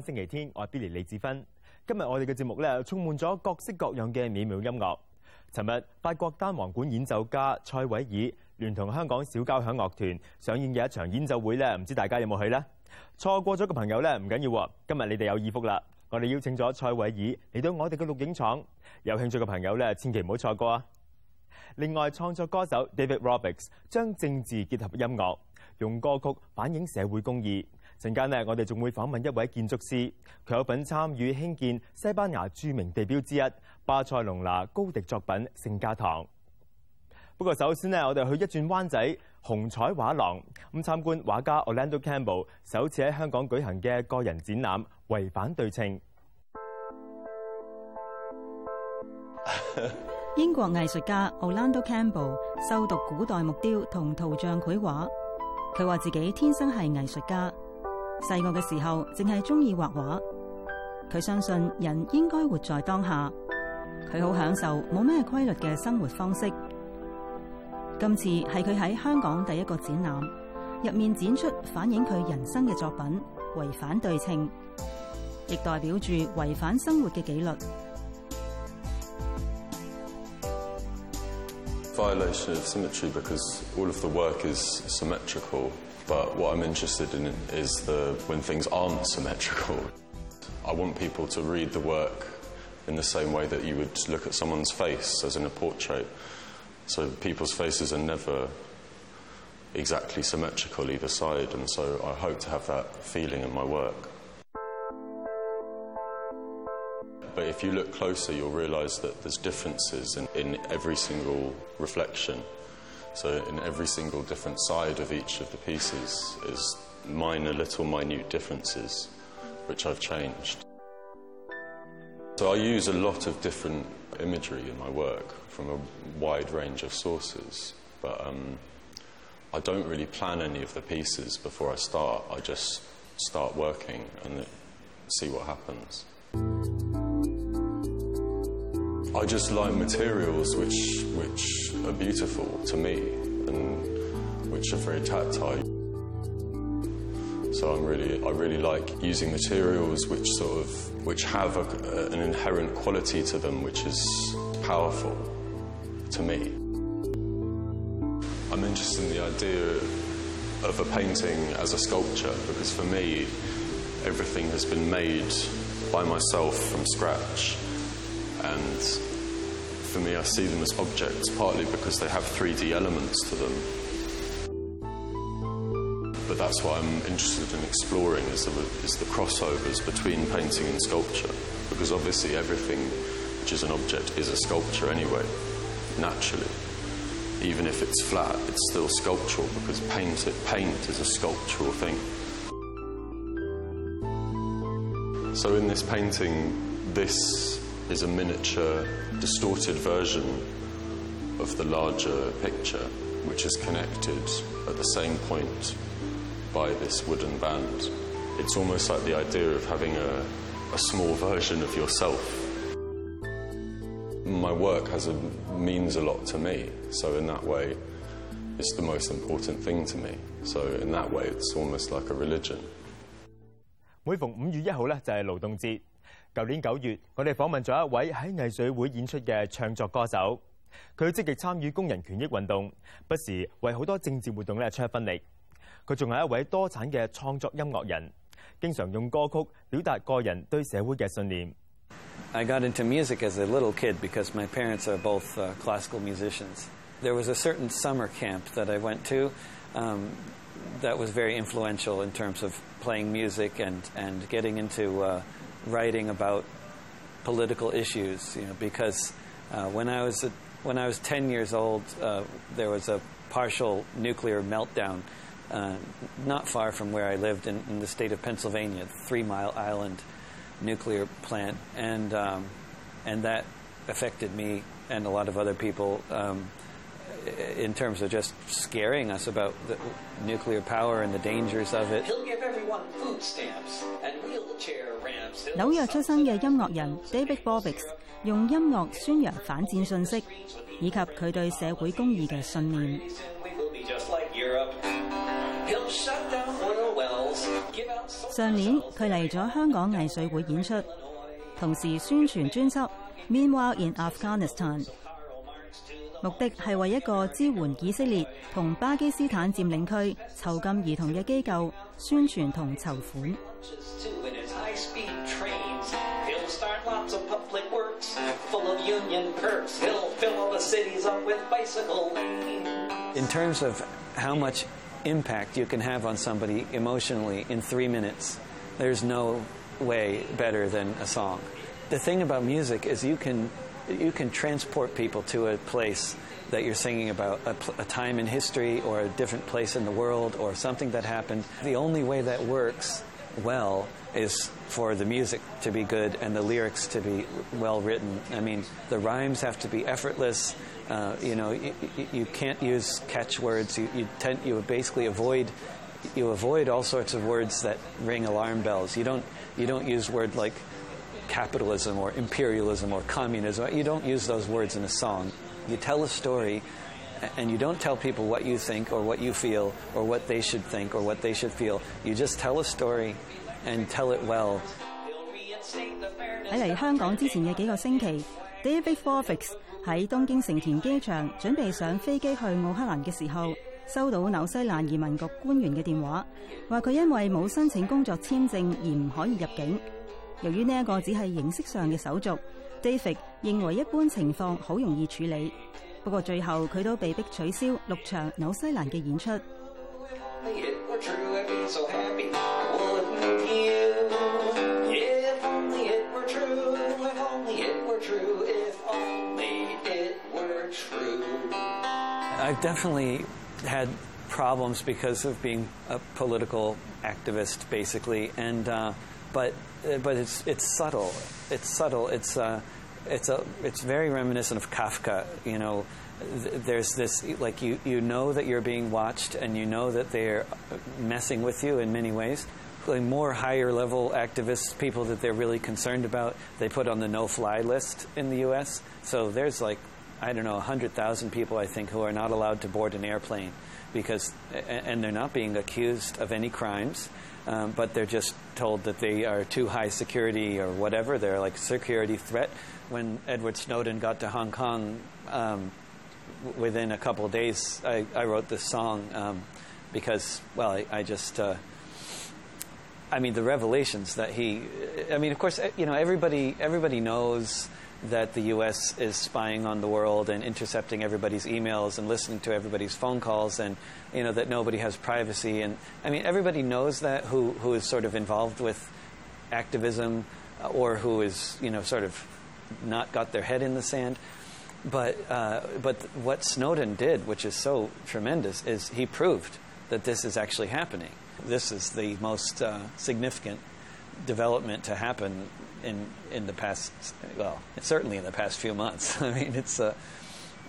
星期天，我係 Billy 李志芬。今日我哋嘅節目咧，充滿咗各式各樣嘅美妙音樂。尋日法國單簧管演奏家蔡偉爾聯同香港小交響樂團上演嘅一場演奏會咧，唔知大家有冇去呢？錯過咗嘅朋友咧，唔緊要，今日你哋有耳福啦！我哋邀請咗蔡偉爾嚟到我哋嘅錄影廠，有興趣嘅朋友咧，千祈唔好錯過啊！另外，創作歌手 David Roberts 將政治結合音樂，用歌曲反映社會公義。陣間呢，我哋仲會訪問一位建築師，佢有份參與興建西班牙著名地標之一巴塞隆拿高迪作品聖家堂。不過首先呢，我哋去一轉灣仔紅彩畫廊咁參觀畫家 Orlando Campbell 首次喺香港舉行嘅個人展覽《違反對稱》。英國藝術家 Orlando Campbell 修讀古代木雕同圖像繪畫，佢話自己天生係藝術家，细个嘅时候净系中意画画。佢相信人应该活在当下，佢好享受冇咩规律嘅生活方式。今次系佢喺香港第一个展览，入面展出反映佢人生嘅作品《违反对称》，亦代表住违反生活嘅纪律。Violation of symmetry because all of the work is symmetrical, but what I'm interested in is the when things aren't symmetrical. I want people to read the work in the same way that you would look at someone's face, as in a portrait. So people's faces are never exactly symmetrical either side, and so I hope to have that feeling in my work. But if you look closer, you'll realise that there's differences in, in every single reflection. So, in every single different side of each of the pieces is minor, little, minute differences, which I've changed. So, I use a lot of different imagery in my work from a wide range of sources, but um, I don't really plan any of the pieces before I start. I just start working and see what happens. I just like materials which which are beautiful to me and which are very tactile. So I'm really I really like using materials which sort of which have a, an inherent quality to them which is powerful to me. I'm interested in the idea of a painting as a sculpture because for me everything has been made by myself from scratch and for me, I see them as objects partly because they have 3D elements to them. But that's what I'm interested in exploring is the, is the crossovers between painting and sculpture. Because obviously, everything which is an object is a sculpture anyway, naturally. Even if it's flat, it's still sculptural because paint, paint is a sculptural thing. So, in this painting, this is a miniature, distorted version of the larger picture, which is connected at the same point by this wooden band. It's almost like the idea of having a, a small version of yourself. My work has a, means a lot to me, so in that way, it's the most important thing to me. So in that way, it's almost like a religion. 每逢五月一号咧，就系劳动节。 舊年九月，我哋訪問咗一位喺藝術會演出嘅唱作歌手，佢積極參與工人權益運動，不時為好多政治活動咧出一分力。佢仲係一位多產嘅創作音樂人，經常用歌曲表達個人對社會嘅信念。I got into music as a little kid because my parents are both uh, classical musicians. There was a certain summer camp that I went to um, that was very influential in terms of playing music and, and getting into uh, writing about political issues. You know, because uh, when I was a, when I was 10 years old, uh, there was a partial nuclear meltdown uh, not far from where I lived in, in the state of Pennsylvania, Three Mile Island nuclear plant, and um, and that affected me and a lot of other people um, in terms of just scaring us about nuclear power and the dangers of it. 紐約出生嘅音樂人 David Rovics 用音樂宣揚反戰信息，以及佢對社會公義嘅信念。上年佢嚟咗香港藝穗會演出，同時宣傳專輯《Meanwhile in Afghanistan》。目的系为一个支援以色列同巴基斯坦占领区囚禁儿童嘅机构宣传同筹款。 Two in his high-speed trains. He'll start lots of public works full of union perks. He'll fill all the cities up with bicycle lanes. In terms of how much impact you can have on somebody emotionally in three minutes, there's no way better than a song. The thing about music is you can you can transport people to a place that you're singing about, a, pl- a time in history or a different place in the world or something that happened. The only way that works well is for the music to be good and the lyrics to be well written. I mean, the rhymes have to be effortless. Uh, you know, you, you can't use catchwords. You, you tend you basically avoid you avoid all sorts of words that ring alarm bells. You don't you don't use word like capitalism or imperialism or communism. You don't use those words in a song. You tell a story and you don't tell people what you think or what you feel or what they should think or what they should feel. You just tell a story and tell it well. 喺嚟香港之前嘅幾個星期，David Rovics 喺東京成田機場準備上飛機去奧克蘭嘅時候，收到紐西蘭移民局官員嘅電話，話佢因為冇申請工作簽證而唔可以入境。由於呢一個只係形式上嘅手續，David 認為一般情況好容易處理。不過最後佢都被迫取消六場紐西蘭嘅演出。I've definitely had problems because of being a political activist, basically, and uh, but but it's it's subtle. It's subtle. It's uh, it's a it's very reminiscent of Kafka. You know, Th- there's this like you you know that you're being watched, and you know that they're messing with you in many ways. Like more higher level activists, people that they're really concerned about, they put on the no-fly list in the U.S. So there's like I don't know, 100,000 people, I think, who are not allowed to board an airplane because, and they're not being accused of any crimes, um, but they're just told that they are too high security or whatever. They're like a security threat. When Edward Snowden got to Hong Kong, um, within a couple of days, I, I wrote this song um, because, well, I, I just. Uh, I mean, the revelations that he. I mean, of course, eh, you know, everybody everybody knows that the U.S. is spying on the world and intercepting everybody's emails and listening to everybody's phone calls, and you know that nobody has privacy. And I mean, everybody knows that who who is sort of involved with activism uh, or who is you know sort of not got their head in the sand. But uh, but what Snowden did, which is so tremendous, is he proved that this is actually happening. This is the most uh, significant development to happen in in the past. Well, certainly in the past few months. I mean, it's uh,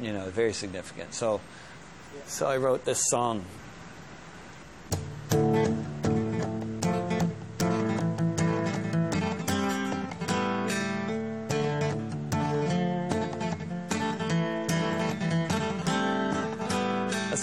you know very significant. So so I wrote this song.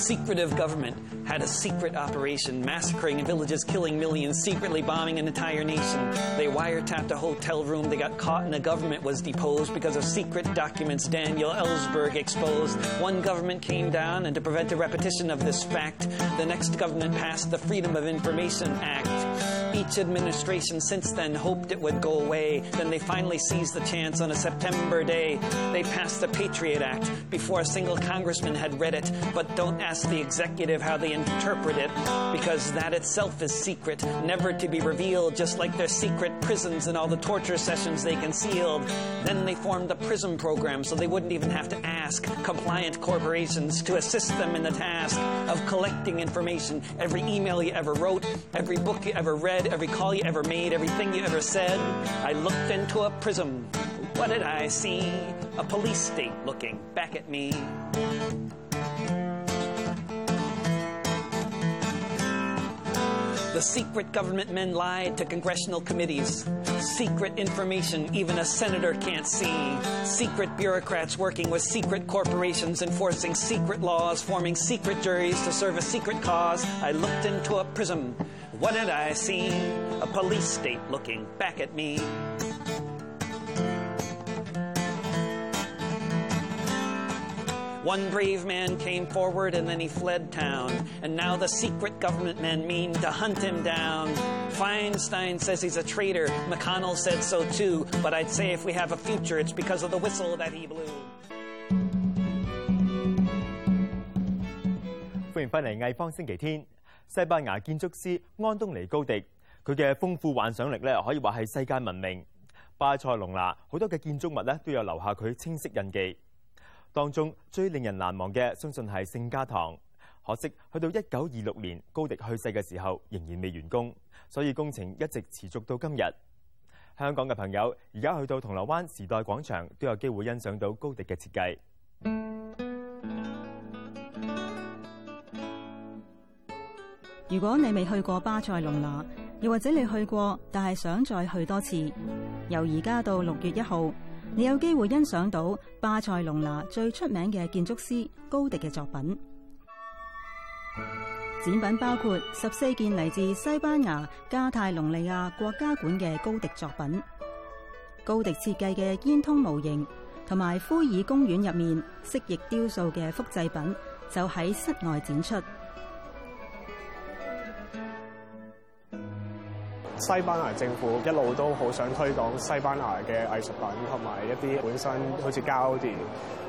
Secretive government had a secret operation, massacring villages, killing millions, secretly bombing an entire nation. They wiretapped a hotel room. They got caught, and a government was deposed because of secret documents Daniel Ellsberg exposed. One government came down, and to prevent a repetition of this fact, the next government passed the Freedom of Information Act. Each administration since then hoped it would go away. Then they finally seized the chance on a September day. They passed the Patriot Act before a single congressman had read it. But don't ask the executive how they interpret it, because that itself is secret, never to be revealed, just like their secret prisons and all the torture sessions they concealed. Then they formed the PRISM program so they wouldn't even have to ask compliant corporations to assist them in the task of collecting information. Every email you ever wrote, every book you ever read, every call you ever made, everything you ever said. I looked into a prism. What did I see? A police state looking back at me. The secret government men lied to congressional committees. Secret information even a senator can't see. Secret bureaucrats working with secret corporations, enforcing secret laws, forming secret juries to serve a secret cause. I looked into a prism. What did I see? a police state looking back at me. One brave man came forward and then he fled town. And now the secret government men mean to hunt him down. Feinstein says he's a traitor. McConnell said so too. But I'd say if we have a future, it's because of the whistle that he blew. 欢迎翻嚟艺方星期天。 西班牙建築師安東尼高迪，佢嘅豐富幻想力咧，可以話係世界聞名。巴塞隆拿好多嘅建築物咧，都有留下佢清晰印記。當中最令人難忘嘅，相信係聖家堂。可惜去到一九二六年高迪去世嘅時候，仍然未完工，所以工程一直持續到今日。香港嘅朋友而家去到銅鑼灣時代廣場，都有機會欣賞到高迪嘅設計。如果你未去過巴塞隆拿，又或者你去過，但係想再去多次，由而家到六月一號，你有機會欣賞到巴塞隆拿最出名嘅建築師高迪嘅作品。展品包括十四件嚟自西班牙加泰隆利亞國家館嘅高迪作品，高迪設計嘅煙通模型，同埋灰爾公園入面蜥蜴雕塑嘅複製品，就喺室外展出。西班牙政府一路都好想推廣西班牙嘅藝術品，同埋一啲本身好似 Gaudi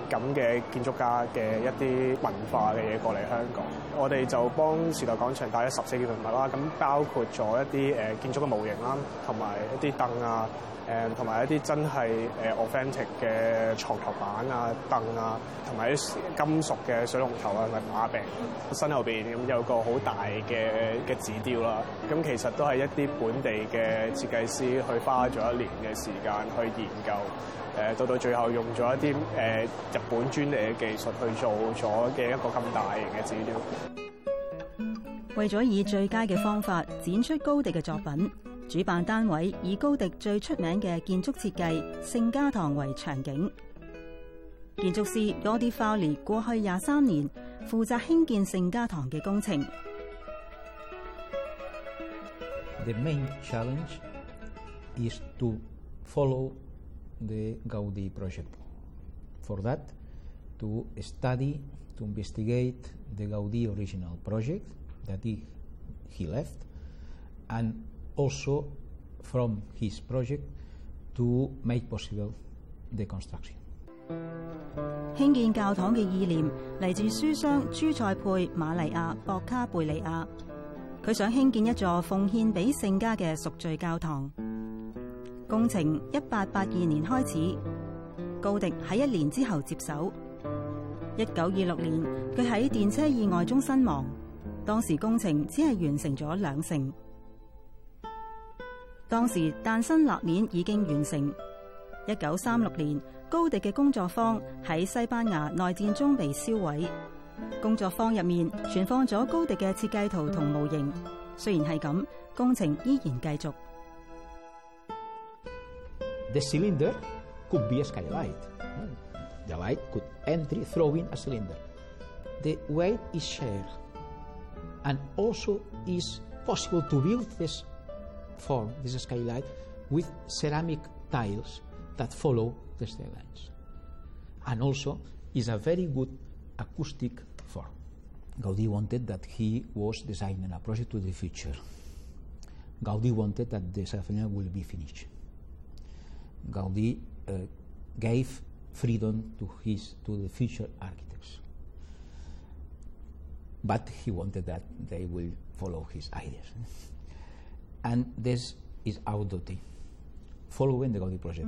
咁嘅建築家嘅一啲文化嘅嘢過嚟香港。 我哋就幫時代廣場帶咗十四件文物啦，咁包括咗一啲誒建築嘅模型啦，同埋一啲凳啊，誒同埋一啲真係誒 authentic 嘅床頭板啊、凳啊，同埋啲金屬嘅水龍頭啊，同埋把柄。身後邊咁有個好大嘅嘅紙雕啦，咁其實都係一啲本地嘅設計師去花咗一年嘅時間去研究，誒到到最後用咗一啲誒日本專利嘅技術去做咗嘅一個咁大型嘅紙雕。 為咗以最佳嘅方法展出高迪嘅作品，主辦單位以高迪最出名嘅建築設計聖家堂為場景。建築師 Gordy Fowley 過去廿三年負責興建聖家堂嘅工程。The main challenge is to follow the Gaudi project. For that, to study, to investigate the Gaudi original project that he, he left, and also from his project to make possible the construction. 兴建教堂嘅意念嚟自书商朱塞佩玛利亚博卡贝利亚，佢想兴建一座奉献俾圣家嘅赎罪教堂。工程一八八二年开始，高迪喺一年之后接手。一九二六年，佢喺电车意外中身亡，當時工程只係完成咗兩成。當時誕生立面已經完成。一九三六年，高迪嘅工作坊喺西班牙內戰中被燒毀。工作坊入面存放咗高迪嘅設計圖同模型。雖然係咁，工程依然繼續。The cylinder could be a skylight. The light could enter through in a cylinder. The weight is shared, and also is possible to build this form, this skylight, with ceramic tiles that follow the stair lines. And also is a very good acoustic form. Gaudí wanted that he was designing a project to the future. Gaudí wanted that the Sagrada will be finished. Gaudí uh, gave freedom to his to the future architects, but he wanted that they will follow his ideas. and this is our duty, following the Gaudí project.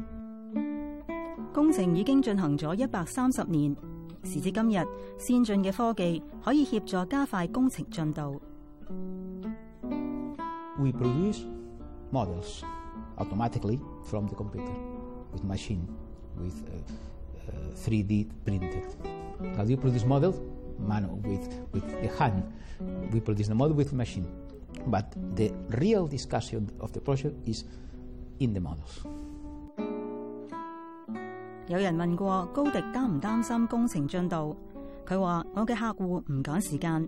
工程已经进行咗一百三十年，时至今日，先进嘅科技可以协助加快工程进度。 We produce models automatically from the computer with machine, with uh, uh, 3D printed. How do you produce model? Manu, with, with the hand. We produce the model with machine. But the real discussion of the project is in the models. 有人問過高迪擔唔擔心工程進度，佢話：我嘅客戶唔趕時間。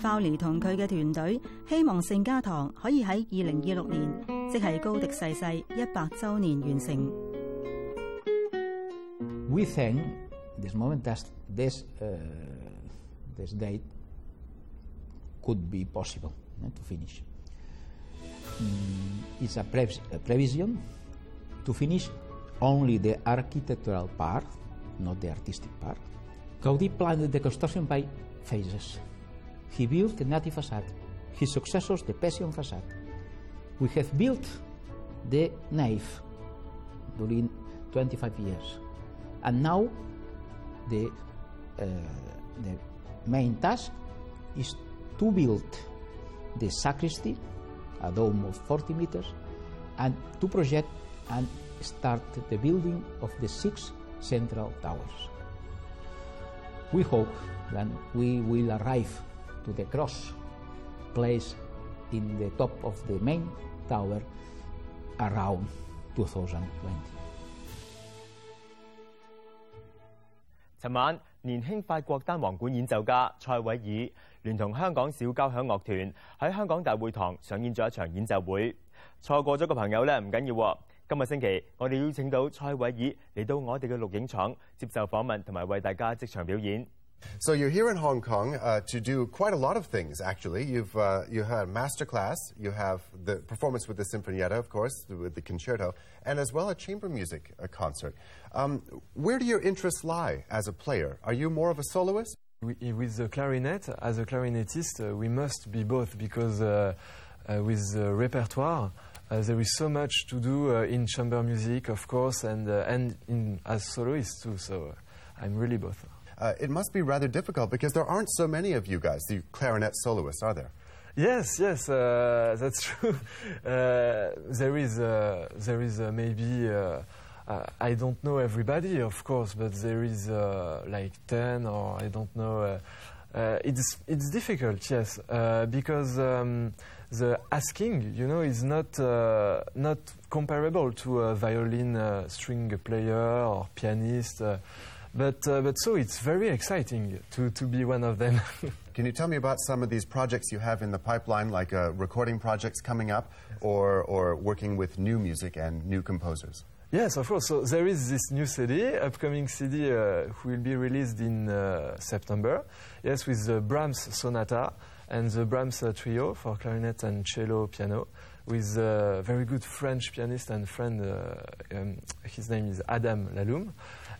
鮑尼同佢嘅團隊希望聖家堂可以喺二零二六年，即係高迪逝世一百週年完成。We think this moment that this uh, this date could be possible eh, to finish. Mm, it's a, prev- a prevision to finish only the architectural part, not the artistic part. Gaudí planned the construction by phases. He built the native facade, his successors the Passion facade. We have built the nave during 25 years. And now the, uh, the main task is to build the sacristy, a dome of 40 meters, and to project and start the building of the six central towers. We hope that we will arrive to the cross placed in the top of the main tower around 2020. 尋晚，年輕法國單簧管演奏家蔡偉爾聯同香港小交響樂團喺香港大會堂上演咗一場演奏會。錯過咗個朋友咧唔緊要喎，今個星期我哋邀請到蔡偉爾嚟到我哋嘅錄影廠接受訪問同埋為大家即場表演。 So you're here in Hong Kong uh, to do quite a lot of things. Actually, you've uh, you had master class, you have the performance with the Sinfonietta, of course, with the concerto, and as well a chamber music uh, concert. Um, where do your interests lie as a player? Are you more of a soloist? We- With the clarinet, as a clarinetist, uh, we must be both because uh, uh, with the repertoire, uh, there is so much to do uh, in chamber music, of course, and uh, and in, as soloist too. So I'm really both. Uh, it must be rather difficult because there aren't so many of you guys, the clarinet soloists, are there? Yes, yes, uh, that's true. Uh, there is, uh, there is uh, maybe. Uh, I don't know everybody, of course, but there is uh, like ten, or I don't know. Uh, it's it's difficult, yes, because um, the asking, you know, is not not comparable to a violin string player or pianist. But uh, but so it's very exciting to, to be one of them. Can you tell me about some of these projects you have in the pipeline, like uh, recording projects coming up, or or working with new music and new composers? Yes, of course. So there is this new CD, upcoming CD, uh, will be released in uh, September. Yes, with the Brahms Sonata and the Brahms Trio for clarinet and cello piano, with a very good French pianist and friend. Uh, um, his name is Adam Laloum.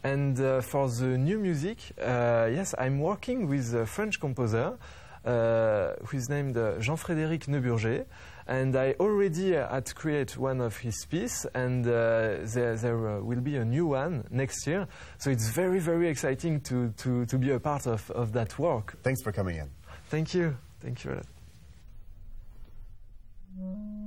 And uh, for the new music, uh, yes, I'm working with a French composer uh, who is named uh, Jean-Frédéric Neuburger. And I already had created one of his pieces, and uh, there, there will be a new one next year. So it's very, very exciting to, to, to be a part of, of that work. Thanks for coming in. Thank you. Thank you. a lot.